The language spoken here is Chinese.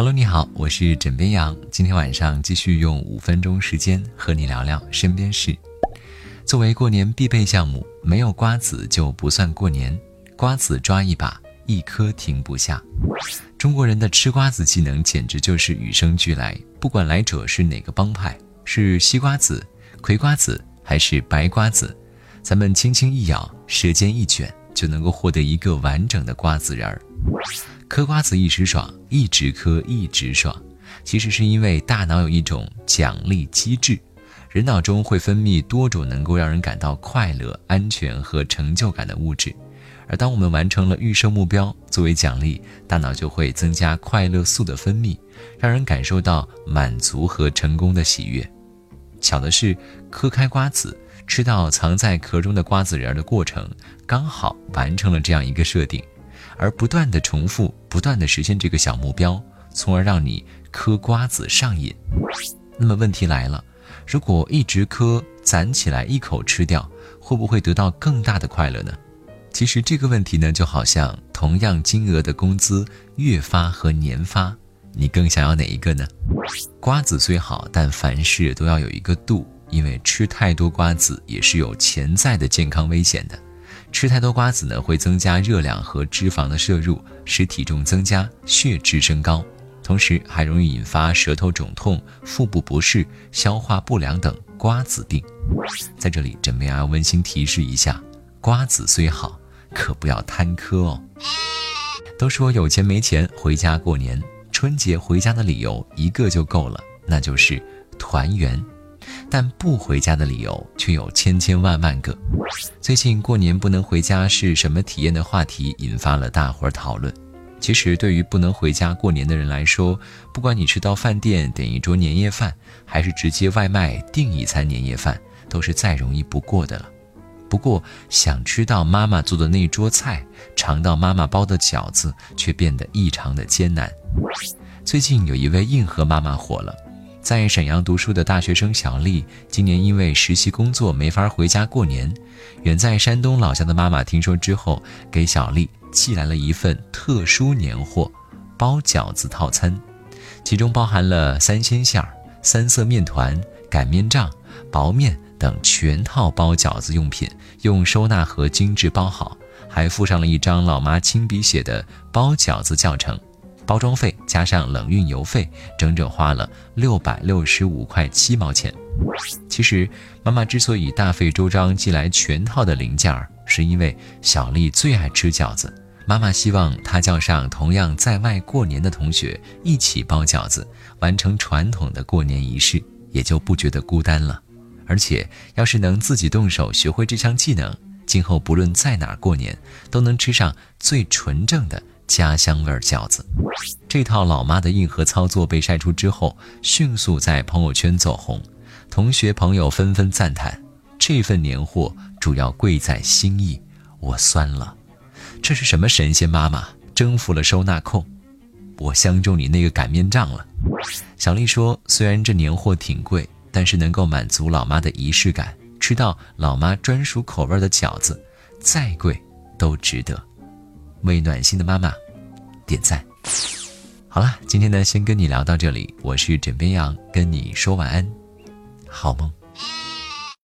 Hello，你好，我是枕边羊。今天晚上继续用五分钟时间和你聊聊身边事。作为过年必备项目，没有瓜子就不算过年。瓜子抓一把，一颗停不下。中国人的吃瓜子技能简直就是与生俱来，不管来者是哪个帮派，是西瓜子、葵瓜子还是白瓜子，咱们轻轻一咬，舌尖一卷，就能够获得一个完整的瓜子仁儿。嗑瓜子一时爽，一直嗑一直爽，其实是因为大脑有一种奖励机制，人脑中会分泌多种能够让人感到快乐、安全和成就感的物质，而当我们完成了预设目标，作为奖励，大脑就会增加快乐素的分泌，让人感受到满足和成功的喜悦。巧的是，嗑开瓜子，吃到藏在壳中的瓜子仁的过程，刚好完成了这样一个设定。而不断的重复，不断的实现这个小目标，从而让你嗑瓜子上瘾。那么问题来了，如果一直嗑，攒起来一口吃掉，会不会得到更大的快乐呢？其实这个问题呢，就好像同样金额的工资，月发和年发，你更想要哪一个呢？瓜子虽好，但凡事都要有一个度，因为吃太多瓜子也是有潜在的健康危险的。吃太多瓜子呢，会增加热量和脂肪的摄入，使体重增加、血脂升高，同时还容易引发舌头肿痛、腹部不适、消化不良等瓜子病。在这里，枕边要温馨提示一下：瓜子虽好，可不要贪嗑哦。都说有钱没钱回家过年，春节回家的理由一个就够了，那就是团圆。但不回家的理由却有千千万万个。最近过年不能回家是什么体验的话题引发了大伙儿讨论。其实对于不能回家过年的人来说，不管你是到饭店点一桌年夜饭，还是直接外卖订一餐年夜饭，都是再容易不过的了。不过想吃到妈妈做的那桌菜，尝到妈妈包的饺子，却变得异常的艰难。最近有一位硬核妈妈火了。在沈阳读书的大学生小丽，今年因为实习工作没法回家过年。远在山东老家的妈妈听说之后，给小丽寄来了一份特殊年货——包饺子套餐，其中包含了三鲜馅儿、三色面团、擀面杖、薄面等全套包饺子用品，用收纳盒精致包好，还附上了一张老妈亲笔写的包饺子教程。包装费加上冷运邮费，整整花了六百六十五块七毛钱。其实，妈妈之所以大费周章寄来全套的零件儿，是因为小丽最爱吃饺子。妈妈希望她叫上同样在外过年的同学一起包饺子，完成传统的过年仪式，也就不觉得孤单了。而且，要是能自己动手学会这项技能，今后不论在哪过年，都能吃上最纯正的。家乡味饺子，这套老妈的硬核操作被晒出之后，迅速在朋友圈走红，同学朋友纷纷赞叹：这份年货主要贵在心意，我酸了。这是什么神仙妈妈征服了收纳控？我相中你那个擀面杖了。小丽说：“虽然这年货挺贵，但是能够满足老妈的仪式感，吃到老妈专属口味的饺子，再贵都值得。”为暖心的妈妈点赞。好了，今天呢，先跟你聊到这里。我是枕边羊，跟你说晚安，好梦。